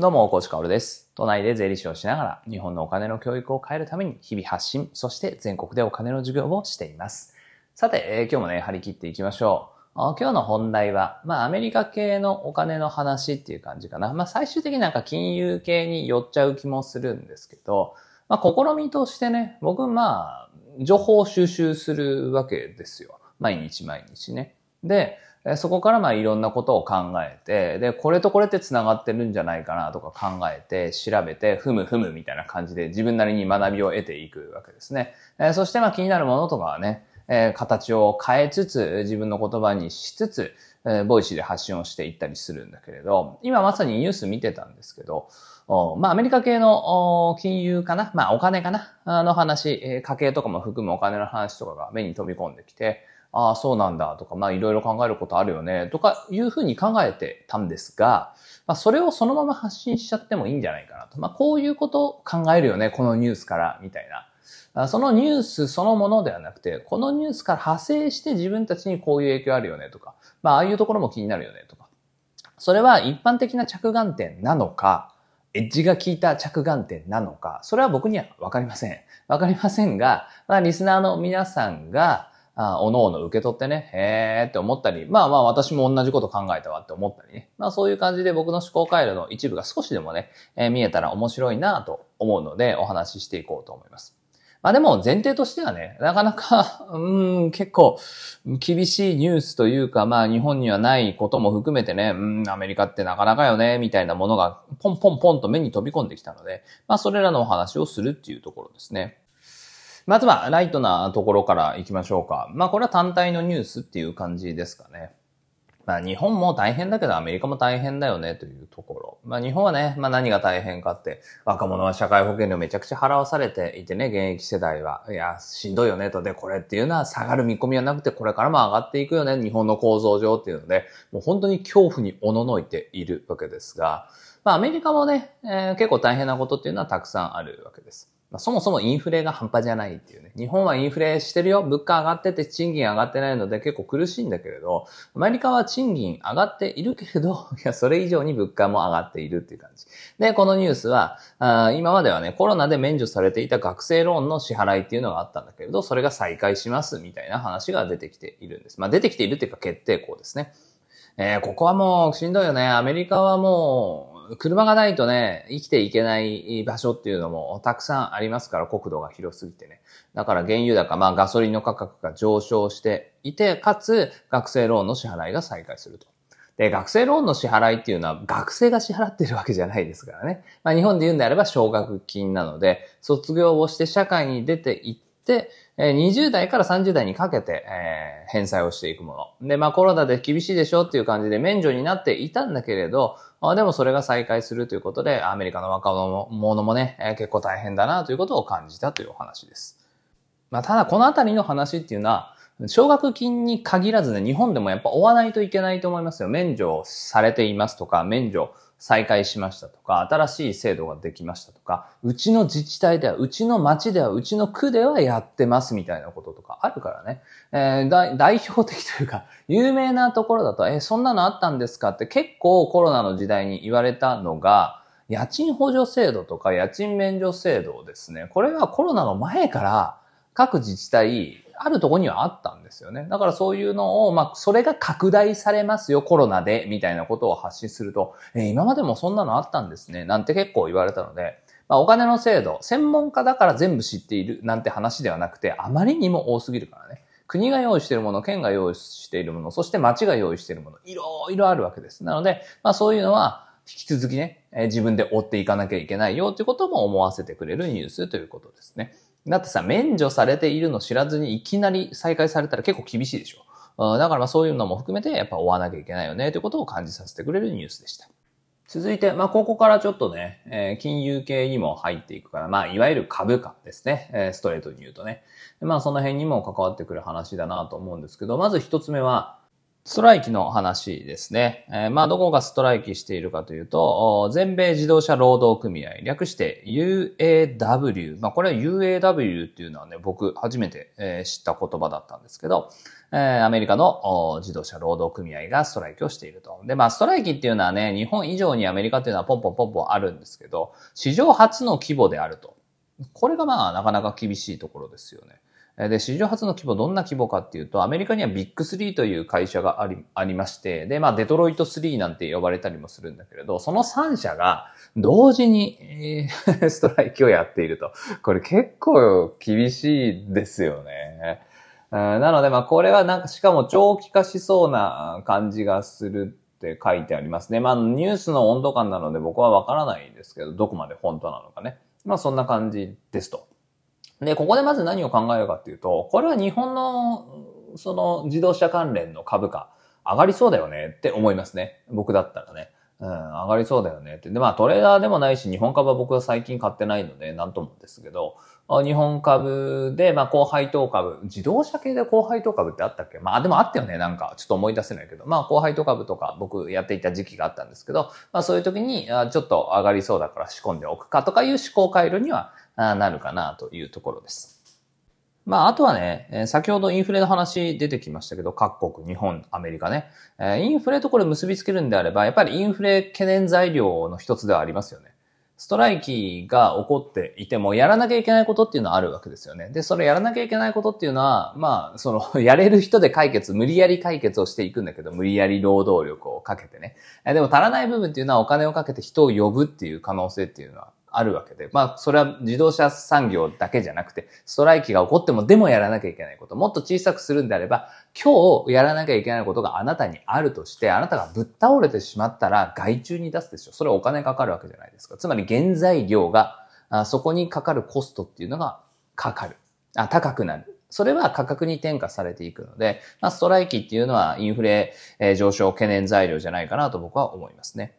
どうも、コーチカオルです。都内で税理士をしながら、日本のお金の教育を変えるために日々発信、そして全国でお金の授業をしています。さて、えー今日もね、張り切っていきましょう。今日の本題は、まあ、アメリカ系のお金の話っていう感じかな。まあ、最終的になんか金融系に寄っちゃう気もするんですけど、まあ、試みとしてね、僕、まあ、情報収集するわけですよ。毎日毎日ね。で、そこからまあいろんなことを考えて、で、これとこれって繋がってるんじゃないかなとか考えて、調べて、ふむふむみたいな感じで自分なりに学びを得ていくわけですね。えそしてまあ気になるものとかはね、え形を変えつつ、自分の言葉にしつつ、え Voicy で発信をしていったりするんだけれど、今まさにニュース見てたんですけど、まあアメリカ系の金融かなまあお金かなあの話、家計とかも含むお金の話とかが目に飛び込んできて、ああ、そうなんだとか、まあいろいろ考えることあるよねとかいうふうに考えてたんですが、まあそれをそのまま発信しちゃってもいいんじゃないかなと。まあこういうことを考えるよね、このニュースから、みたいな。そのニュースそのものではなくて、このニュースから派生して自分たちにこういう影響あるよねとか、まあああいうところも気になるよねとか。それは一般的な着眼点なのか、エッジが効いた着眼点なのか、それは僕にはわかりません。わかりませんが、まあリスナーの皆さんが、あおのおの受け取ってね、へーって思ったり、まあまあ私も同じこと考えたわって思ったりね。まあそういう感じで僕の思考回路の一部が少しでもね、えー見えたら面白いなと思うのでお話ししていこうと思います。まあでも前提としてはね、なかなか、うーん、結構厳しいニュースというか、まあ日本にはないことも含めてね、うん、アメリカってなかなかよね、みたいなものがポンポンポンと目に飛び込んできたので、まあそれらのお話をするっていうところですね。まずはライトなところから行きましょうか。まあこれは単体のニュースっていう感じですかね。まあ日本も大変だけどアメリカも大変だよねというところ。まあ日本はね、まあ何が大変かって、若者は社会保険料めちゃくちゃ払わされていてね、現役世代は。いや、しんどいよねと。で、これっていうのは下がる見込みはなくて、これからも上がっていくよね、日本の構造上っていうので、もう本当に恐怖におののいているわけですが、まあアメリカもね、えー結構大変なことっていうのはたくさんあるわけです。まあ、そもそもインフレが半端じゃないっていうね。日本はインフレしてるよ。物価上がってて賃金上がってないので結構苦しいんだけれど、アメリカは賃金上がっているけれど、いや、それ以上に物価も上がっているっていう感じ。で、このニュースは、あ今まではね、コロナで免除されていた学生ローンの支払いっていうのがあったんだけれど、それが再開しますみたいな話が出てきているんです。まあ、出てきているっていうか決定校ですね。えーここはもうしんどいよね。アメリカはもう、車がないとね、生きていけない場所っていうのもたくさんありますから、国土が広すぎてね。だから原油高、まあガソリンの価格が上昇していて、かつ学生ローンの支払いが再開すると。で、学生ローンの支払いっていうのは学生が支払ってるわけじゃないですからね。まあ日本で言うんであれば奨学金なので、卒業をして社会に出ていって、20代から30代にかけて、えー返済をしていくもの。で、まあコロナで厳しいでしょっていう感じで免除になっていたんだけれど、でもそれが再開するということで、アメリカの若者もね、えー結構大変だなということを感じたというお話です。まあただこのあたりの話っていうのは、奨学金に限らずね、日本でもやっぱ追わないといけないと思いますよ。免除されていますとか、免除再開しましたとか、新しい制度ができましたとか、うちの自治体では、うちの町では、うちの区ではやってますみたいなこととかあるからね。えー代表的というか、有名なところだと、え、そんなのあったんですかって結構コロナの時代に言われたのが、家賃補助制度とか家賃免除制度ですね。これはコロナの前から各自治体、あるとこにはあったんですよね。だからそういうのを、まあ、それが拡大されますよ、コロナで、みたいなことを発信すると、えー今までもそんなのあったんですね、なんて結構言われたので、まあ、お金の制度、専門家だから全部知っているなんて話ではなくて、あまりにも多すぎるからね。国が用意しているもの、県が用意しているもの、そして町が用意しているもの、いろいろあるわけです。なので、まあそういうのは、引き続きね、えー自分で追っていかなきゃいけないよということも思わせてくれるニュースということですね。だってさ、免除されているの知らずにいきなり再開されたら結構厳しいでしょ。うだからまあそういうのも含めてやっぱ追わなきゃいけないよねということを感じさせてくれるニュースでした。続いて、まあ、ここからちょっとね、えー金融系にも入っていくから、まあ、いわゆる株価ですね。えーストレートに言うとね。まあ、その辺にも関わってくる話だなと思うんですけど、まず一つ目は、ストライキの話ですね。えー、まあ、どこがストライキしているかというと、全米自動車労働組合、略して UAW。まあ、これは UAW っていうのはね、僕初めて、えー、知った言葉だったんですけど、えー、アメリカの自動車労働組合がストライキをしていると。で、まあ、ストライキっていうのはね、日本以上にアメリカっていうのはポンポンポンポンあるんですけど、史上初の規模であると。これがまあ、なかなか厳しいところですよね。で、史上初の規模、どんな規模かっていうと、アメリカにはビッグ3という会社があり、ありまして、で、まあ、デトロイト3なんて呼ばれたりもするんだけれど、その3社が同時に、えー、ストライキをやっていると。これ結構厳しいですよね。なので、まあ、これはなんか、しかも長期化しそうな感じがするって書いてありますね。まあ、ニュースの温度感なので僕はわからないですけど、どこまで本当なのかね。まあ、そんな感じですと。で、ここでまず何を考えるかっていうと、これは日本の、その自動車関連の株価、上がりそうだよねって思いますね。僕だったらね。うん、上がりそうだよねって。で、まあトレーダーでもないし、日本株は僕は最近買ってないので、なんともですけど、日本株で、まあ高配当株、自動車系で高配当株ってあったっけ？まあでもあったよね、なんか。ちょっと思い出せないけど。まあ高配当株とか僕やっていた時期があったんですけど、まあそういう時に、ちょっと上がりそうだから仕込んでおくかとかいう思考回路にはなるかなというところです。まあ、あとはね、先ほどインフレの話出てきましたけど、各国、日本、アメリカね。インフレとこれ結びつけるんであれば、やっぱりインフレ懸念材料の一つではありますよね。ストライキが起こっていても、やらなきゃいけないことっていうのはあるわけですよね。で、それやらなきゃいけないことっていうのは、まあ、その、やれる人で解決、無理やり解決をしていくんだけど、無理やり労働力をかけてね。でも足らない部分っていうのはお金をかけて人を呼ぶっていう可能性っていうのはあるわけで。まあ、それは自動車産業だけじゃなくて、ストライキが起こってもでもやらなきゃいけないこと、もっと小さくするんであれば、今日やらなきゃいけないことがあなたにあるとして、あなたがぶっ倒れてしまったら外注に出すでしょ。それはお金かかるわけじゃないですか。つまり原材料が、あそこにかかるコストっていうのがかかる。あ、高くなる。それは価格に転嫁されていくので、まあ、ストライキっていうのはインフレ、上昇懸念材料じゃないかなと僕は思いますね。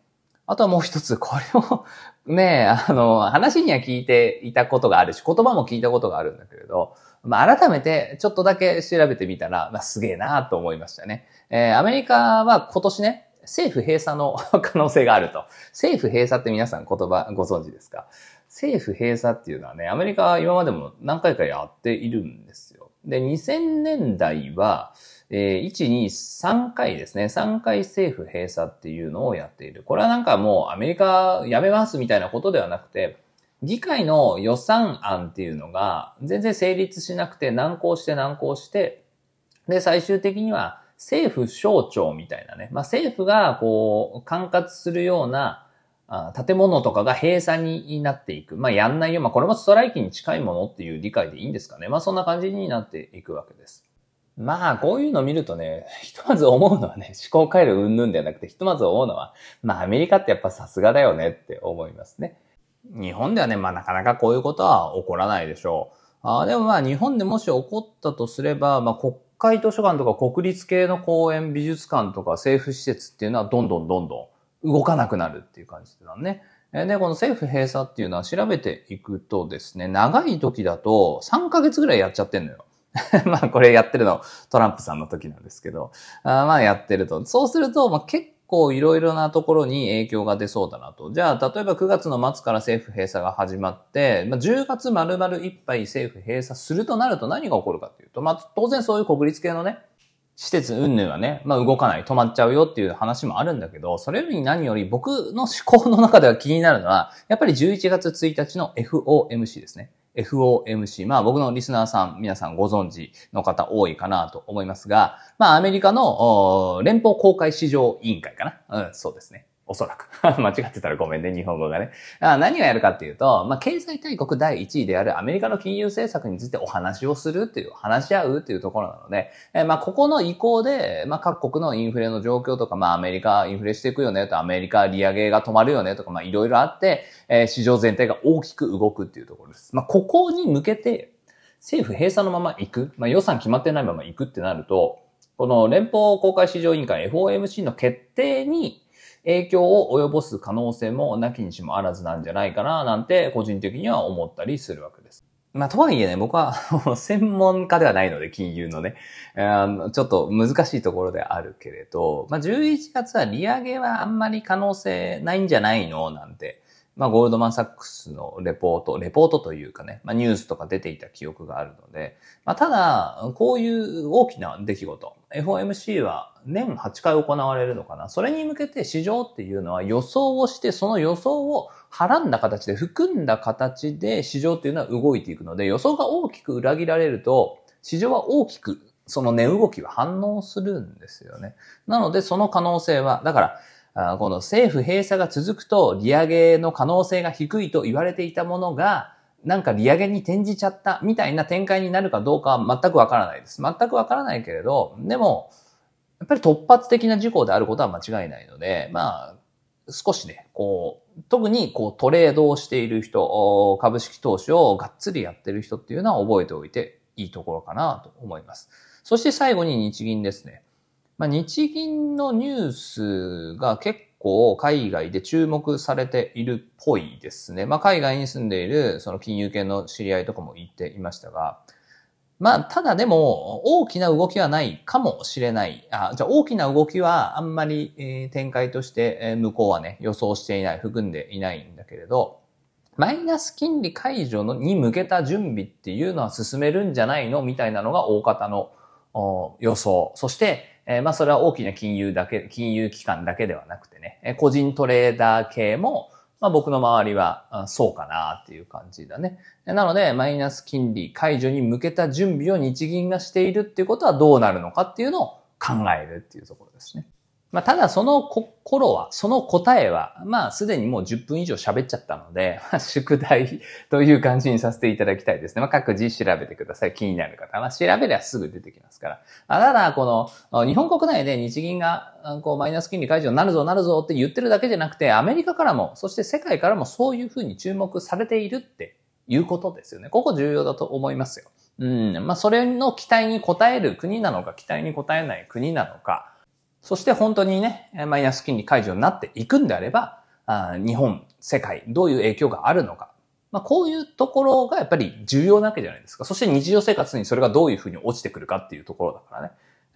あとはもう一つ、これをね、あの、話には聞いていたことがあるし、言葉も聞いたことがあるんだけれど、まあ、改めてちょっとだけ調べてみたら、まあ、すげえなと思いましたね。えー、アメリカは今年ね、政府閉鎖の 可能性があると。政府閉鎖って皆さん言葉ご存知ですか？政府閉鎖っていうのはね、アメリカは今までも何回かやっているんですよ。で、2000年代は、え、1、2、3回ですね。3回政府閉鎖っていうのをやっている。これはなんかもうアメリカやめますみたいなことではなくて、議会の予算案っていうのが全然成立しなくて難航して難航して、で、最終的には政府省庁みたいなね、まあ政府がこう管轄するような建物とかが閉鎖になっていく。まあやんないよ。まあこれもストライキに近いものっていう理解でいいんですかね。まあそんな感じになっていくわけです。まあ、こういうの見るとね、ひとまず思うのはね、思考回路うんぬんではなくて、ひとまず思うのは、まあ、アメリカってやっぱさすがだよねって思いますね。日本ではね、まあ、なかなかこういうことは起こらないでしょう。あでもまあ、日本でもし起こったとすれば、まあ、国会図書館とか国立系の公園、美術館とか政府施設っていうのはどんどんどんどん動かなくなるっていう感じだね。で、この政府閉鎖っていうのは調べていくとですね、長い時だと3ヶ月ぐらいやっちゃってんのよ。まあこれやってるのトランプさんの時なんですけど、あまあやってると。そうすると、まあ結構いろいろなところに影響が出そうだなと。じゃあ、例えば9月の末から政府閉鎖が始まって、まあ、10月丸々いっぱい政府閉鎖するとなると何が起こるかというと、まあ当然そういう国立系のね、施設云々はね、まあ動かない、止まっちゃうよっていう話もあるんだけど、それより何より僕の思考の中では気になるのは、やっぱり11月1日の FOMC ですね。FOMC。まあ僕のリスナーさん、皆さんご存知の方多いかなと思いますが、まあアメリカの連邦公開市場委員会かな。うん、そうですね。おそらく。間違ってたらごめんね、日本語がね。何をやるかっていうと、まあ、経済大国第1位であるアメリカの金融政策についてお話をするっていう、話し合うっていうところなので、えまあ、ここの移行で、まあ、各国のインフレの状況とか、まあ、アメリカインフレしていくよねと、アメリカ利上げが止まるよねとか、まあ、いろいろあって、えー、市場全体が大きく動くっていうところです。まあ、ここに向けて、政府閉鎖のまま行く、まあ、予算決まってないまま行くってなると、この連邦公開市場委員会 FOMC の決定に影響を及ぼす可能性もなきにしもあらずなんじゃないかななんて個人的には思ったりするわけです。まあ、とはいえね、僕は 専門家ではないので、金融のね、あのちょっと難しいところであるけれど、まあ、11月は利上げはあんまり可能性ないんじゃないの？なんて、まあ、ゴールドマンサックスのレポート、レポートというかね、まあ、ニュースとか出ていた記憶があるので、まあ、ただ、こういう大きな出来事、FOMC は年8回行われるのかなそれに向けて市場っていうのは予想をして、その予想をはらんだ形で、含んだ形で市場っていうのは動いていくので、予想が大きく裏切られると、市場は大きく、その値動きは反応するんですよね。なので、その可能性は、だから、この政府閉鎖が続くと、利上げの可能性が低いと言われていたものが、なんか利上げに転じちゃったみたいな展開になるかどうかは全くわからないです。全くわからないけれど、でも、やっぱり突発的な事項であることは間違いないので、まあ、少しね、こう、特にこうトレードをしている人、株式投資をがっつりやってる人っていうのは覚えておいていいところかなと思います。そして最後に日銀ですね。まあ、日銀のニュースが結構海外で注目されているっぽいですね。まあ、海外に住んでいるその金融系の知り合いとかも言っていましたが、まあ、ただでも、大きな動きはないかもしれない。あじゃあ、大きな動きはあんまり、え、展開として、え、向こうはね、予想していない、含んでいないんだけれど、マイナス金利解除のに向けた準備っていうのは進めるんじゃないの？みたいなのが大方の予想。そして、え、まあ、それは大きな金融だけ、金融機関だけではなくてね、個人トレーダー系も、まあ僕の周りはそうかなっていう感じだね。なので、マイナス金利解除に向けた準備を日銀がしているっていうことはどうなるのかっていうのを考えるっていうところですね。まあ、ただその頃は、その答えは、まあ、すでにもう10分以上喋っちゃったので、まあ、宿題という感じにさせていただきたいですね。まあ、各自調べてください。気になる方は。まあ調べりゃすぐ出てきますから。あただ、この、日本国内で日銀が、こう、マイナス金利解除になるぞ、なるぞって言ってるだけじゃなくて、アメリカからも、そして世界からもそういうふうに注目されているっていうことですよね。ここ重要だと思いますよ。うん。まあ、それの期待に応える国なのか、期待に応えない国なのか、そして本当にね、マイナス金利解除になっていくんであれば、日本、世界、どういう影響があるのか。まあ、こういうところがやっぱり重要なわけじゃないですか。そして日常生活にそれがどういうふうに落ちてくるかっていうところだからね。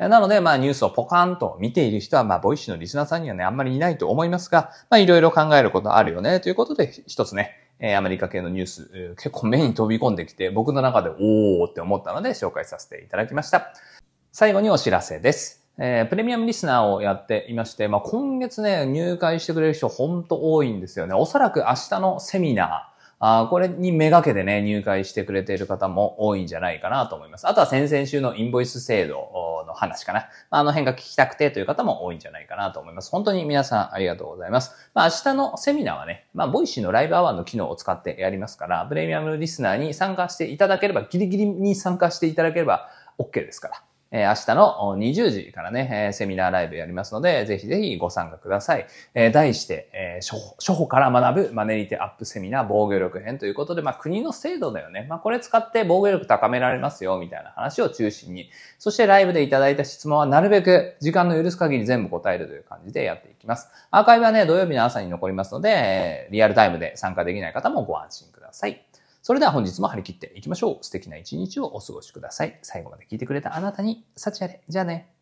なので、まあ、ニュースをポカーンと見ている人は、まあ、 Voicy のリスナーさんにはね、あんまりいないと思いますが、まあ、いろいろ考えることあるよね、ということで、一つね、アメリカ系のニュース、結構目に飛び込んできて、僕の中で、おーって思ったので、紹介させていただきました。最後にお知らせです。えー、プレミアムリスナーをやっていまして、まあ、今月ね、入会してくれる人ほんと多いんですよね。おそらく明日のセミナー、あこれにめがけてね、入会してくれている方も多いんじゃないかなと思います。あとは先々週のインボイス制度の話かな。あの辺が聞きたくてという方も多いんじゃないかなと思います。本当に皆さんありがとうございます。まあ明日のセミナーはね、まあ Voicy のライブアワーの機能を使ってやりますから、プレミアムリスナーに参加していただければ、ギリギリに参加していただければ OK ですから。え明日の20時からね、えセミナーライブやりますので、ぜひぜひご参加ください。え題して、え初歩、初歩から学ぶマネリティアップセミナー防御力編ということで、まあ国の制度だよね。まあこれ使って防御力高められますよ、みたいな話を中心に。そしてライブでいただいた質問はなるべく時間の許す限り全部答えるという感じでやっていきます。アーカイブはね、土曜日の朝に残りますので、リアルタイムで参加できない方もご安心ください。それでは本日も張り切っていきましょう。素敵な一日をお過ごしください。最後まで聞いてくれたあなたに、幸あれ。じゃあね。